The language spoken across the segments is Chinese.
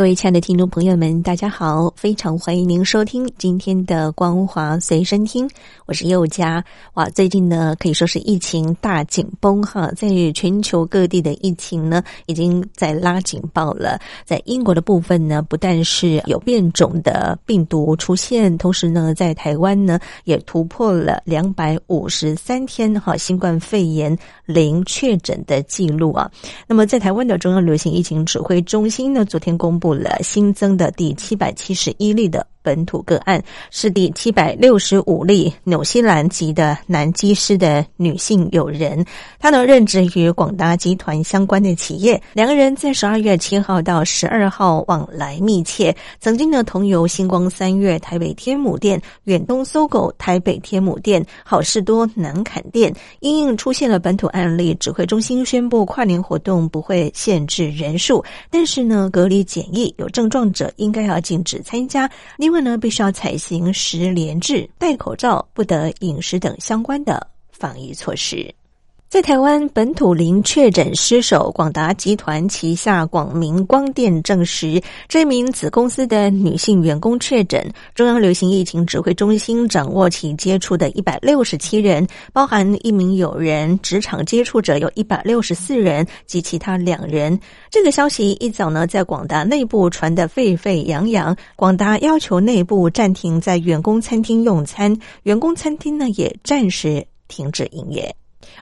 各位亲爱的听众朋友们，大家好！非常欢迎您收听今天的光华随身听，我是佑佳。哇，最近呢可以说是疫情大紧绷哈，在全球各地的疫情呢已经在拉警报了。在英国的部分呢，不但是有变种的病毒出现，同时呢，在台湾呢也突破了两百五十三天哈新冠肺炎零确诊的记录啊。那么，在台湾的中央流行疫情指挥中心呢，昨天公布。了新增的第七百七十一例的。本土个案是第七百六十五例，纽西兰籍的男机师的女性友人，她呢任职于广达集团相关的企业，两个人在十二月七号到十二号往来密切，曾经呢同游星光三月台北天母店、远东搜狗台北天母店、好事多南坎店，因应出现了本土案例，指挥中心宣布跨年活动不会限制人数，但是呢隔离检疫有症状者应该要禁止参加。另因为呢，必须要采行十连制、戴口罩、不得饮食等相关的防疫措施。在台湾本土零确诊失守，广达集团旗下广明光电证实，这名子公司的女性员工确诊。中央流行疫情指挥中心掌握其接触的一百六十七人，包含一名友人、职场接触者有一百六十四人及其他两人。这个消息一早呢，在广达内部传得沸沸扬扬，广达要求内部暂停在员工餐厅用餐，员工餐厅呢也暂时停止营业。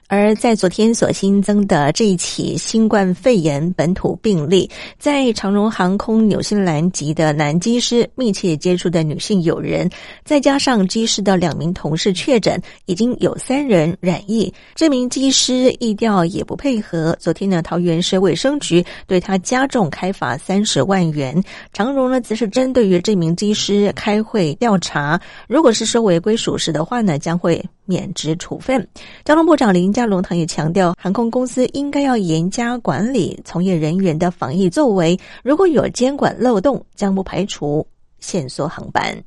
而在昨天所新增的这一起新冠肺炎本土病例，在长荣航空纽西兰籍的男机师密切接触的女性友人，再加上机师的两名同事确诊，已经有三人染疫。这名机师疫调也不配合，昨天呢，桃园市卫生局对他加重开罚三十万元。长荣呢，则是针对于这名机师开会调查，如果是说违规属实的话呢，将会。免职处分。交通部长林佳龙堂也强调，航空公司应该要严加管理从业人员的防疫作为，如果有监管漏洞，将不排除限缩航班。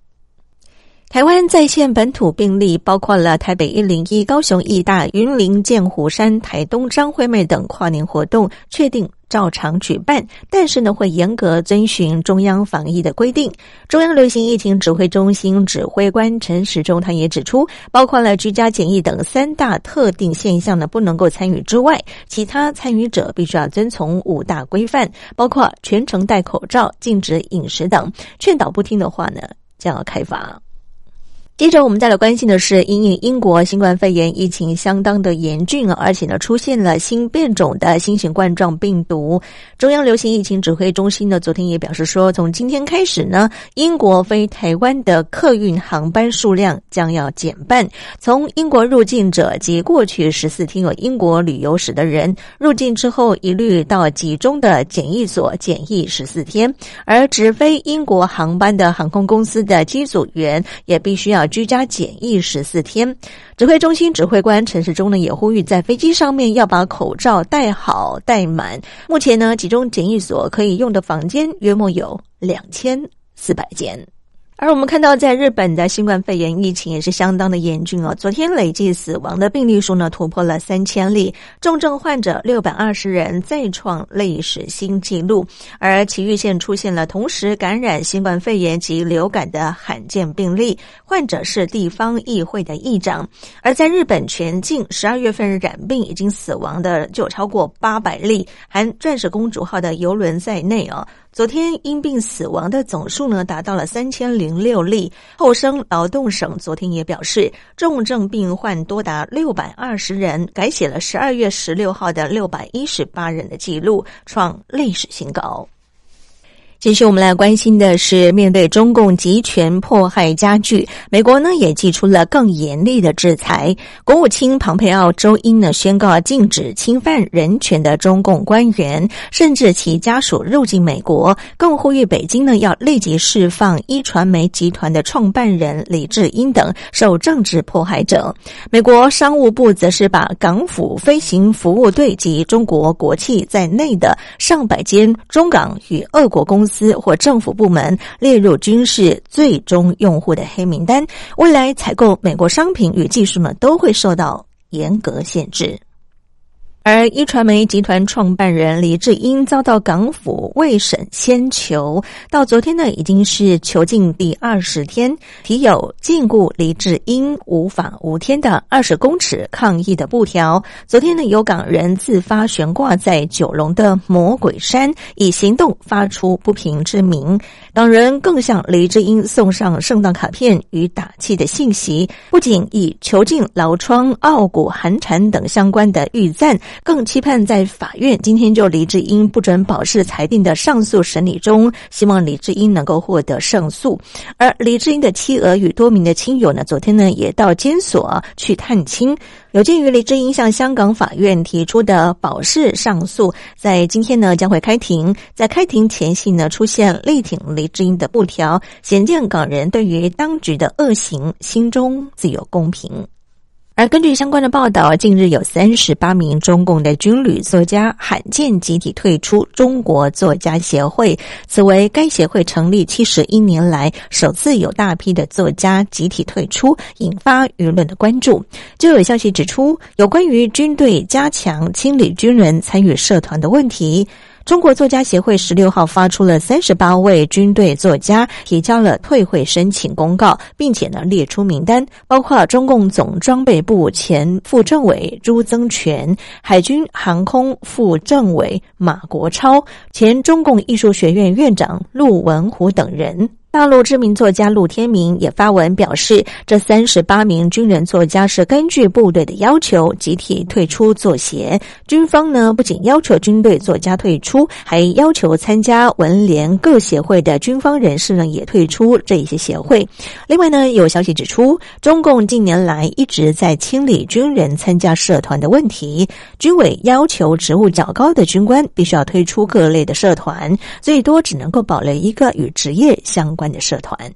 台湾在线本土病例包括了台北一零一、高雄义大、云林剑湖山、台东张惠妹等跨年活动，确定。照常举办，但是呢，会严格遵循中央防疫的规定。中央流行疫情指挥中心指挥官陈时中他也指出，包括了居家检疫等三大特定现象呢，不能够参与之外，其他参与者必须要遵从五大规范，包括全程戴口罩、禁止饮食等。劝导不听的话呢，将要开罚。接着，我们再来关心的是，因应英国新冠肺炎疫情相当的严峻，而且呢出现了新变种的新型冠状病毒。中央流行疫情指挥中心呢昨天也表示说，从今天开始呢，英国飞台湾的客运航班数量将要减半。从英国入境者及过去十四天有英国旅游史的人入境之后，一律到集中的检疫所检疫十四天。而直飞英国航班的航空公司的机组员也必须要。居家检疫十四天，指挥中心指挥官陈世忠呢也呼吁，在飞机上面要把口罩戴好戴满。目前呢，集中检疫所可以用的房间约莫有两千四百间。而我们看到，在日本的新冠肺炎疫情也是相当的严峻哦。昨天累计死亡的病例数呢突破了三千例，重症患者六百二十人，再创历史新纪录。而埼玉县出现了同时感染新冠肺炎及流感的罕见病例，患者是地方议会的议长。而在日本全境十二月份染病已经死亡的就超过八百例，含钻石公主号的游轮在内哦。昨天因病死亡的总数呢，达到了三千零六例。后生劳动省昨天也表示，重症病患多达六百二十人，改写了十二月十六号的六百一十八人的记录，创历史新高。继续，我们来关心的是，面对中共集权迫害加剧，美国呢也寄出了更严厉的制裁。国务卿庞培奥周一呢宣告禁止侵犯人权的中共官员，甚至其家属入境美国，更呼吁北京呢要立即释放一传媒集团的创办人李志英等受政治迫害者。美国商务部则是把港府飞行服务队及中国国企在内的上百间中港与俄国公司。司或政府部门列入军事最终用户的黑名单，未来采购美国商品与技术呢都会受到严格限制。而一传媒集团创办人李志英遭到港府未审先囚，到昨天呢已经是囚禁第二十天。提有禁锢李志英无法无天的二十公尺抗议的布条，昨天呢有港人自发悬挂在九龙的魔鬼山，以行动发出不平之鸣。港人更向李志英送上圣诞卡片与打气的信息，不仅以囚禁、牢窗、傲骨、寒蝉等相关的预赞。更期盼在法院今天就李志英不准保释裁定的上诉审理中，希望李志英能够获得胜诉。而李志英的妻儿与多名的亲友呢，昨天呢也到监所去探亲。有鉴于李志英向香港法院提出的保释上诉，在今天呢将会开庭。在开庭前夕呢，出现力挺李志英的布条，显见港人对于当局的恶行心中自有公平。而根据相关的报道，近日有三十八名中共的军旅作家罕见集体退出中国作家协会，此为该协会成立七十一年来首次有大批的作家集体退出，引发舆论的关注。就有消息指出，有关于军队加强清理军人参与社团的问题。中国作家协会十六号发出了三十八位军队作家提交了退会申请公告，并且呢列出名单，包括中共总装备部前副政委朱增全、海军航空副政委马国超、前中共艺术学院院长陆文虎等人。大陆知名作家陆天明也发文表示，这三十八名军人作家是根据部队的要求集体退出作协。军方呢不仅要求军队作家退出，还要求参加文联各协会的军方人士呢也退出这一些协会。另外呢，有消息指出，中共近年来一直在清理军人参加社团的问题。军委要求职务较高的军官必须要退出各类的社团，最多只能够保留一个与职业相关。关的社团。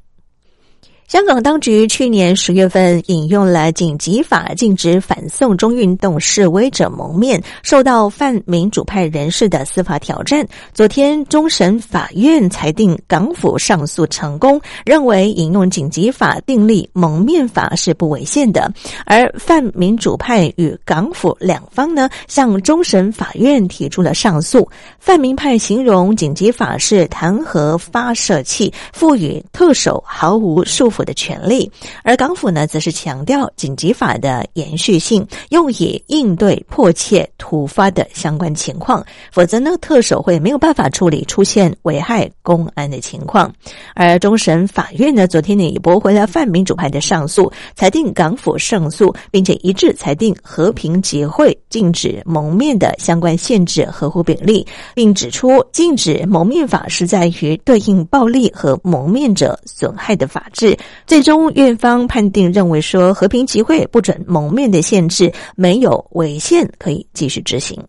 香港当局去年十月份引用了紧急法，禁止反送中运动示威者蒙面，受到泛民主派人士的司法挑战。昨天，终审法院裁定港府上诉成功，认为引用紧急法订立蒙面法是不违宪的。而泛民主派与港府两方呢，向终审法院提出了上诉。泛民派形容紧急法是弹劾发射器，赋予特首毫无束缚。府的权利，而港府呢，则是强调紧急法的延续性，用以应对迫切突发的相关情况。否则呢，特首会没有办法处理出现危害公安的情况。而终审法院呢，昨天呢也驳回了泛民主派的上诉，裁定港府胜诉，并且一致裁定和平集会禁止蒙面的相关限制合乎比例，并指出禁止蒙面法是在于对应暴力和蒙面者损害的法治。最终，院方判定认为说，和平集会不准蒙面的限制没有违宪，可以继续执行。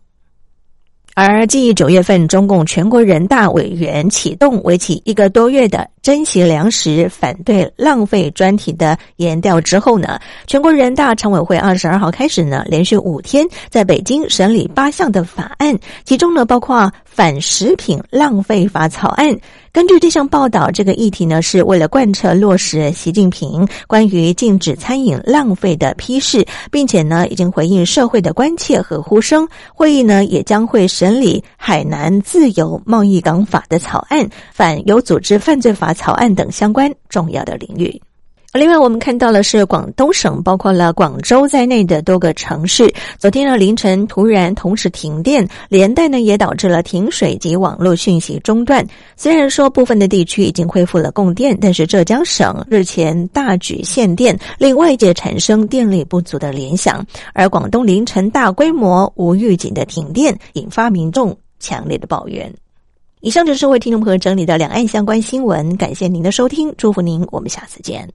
而继九月份中共全国人大委员启动为期一个多月的珍惜粮食、反对浪费专题的研调之后呢，全国人大常委会二十二号开始呢，连续五天在北京审理八项的法案，其中呢包括反食品浪费法草案。根据这项报道，这个议题呢是为了贯彻落实习近平关于禁止餐饮浪费的批示，并且呢已经回应社会的关切和呼声。会议呢也将会审理海南自由贸易港法的草案、反有组织犯罪法草案等相关重要的领域。另外，我们看到的是广东省，包括了广州在内的多个城市，昨天呢凌晨突然同时停电，连带呢也导致了停水及网络讯息中断。虽然说部分的地区已经恢复了供电，但是浙江省日前大举限电，令外界产生电力不足的联想。而广东凌晨大规模无预警的停电，引发民众强烈的抱怨。以上就是为听众朋友整理的两岸相关新闻，感谢您的收听，祝福您，我们下次见。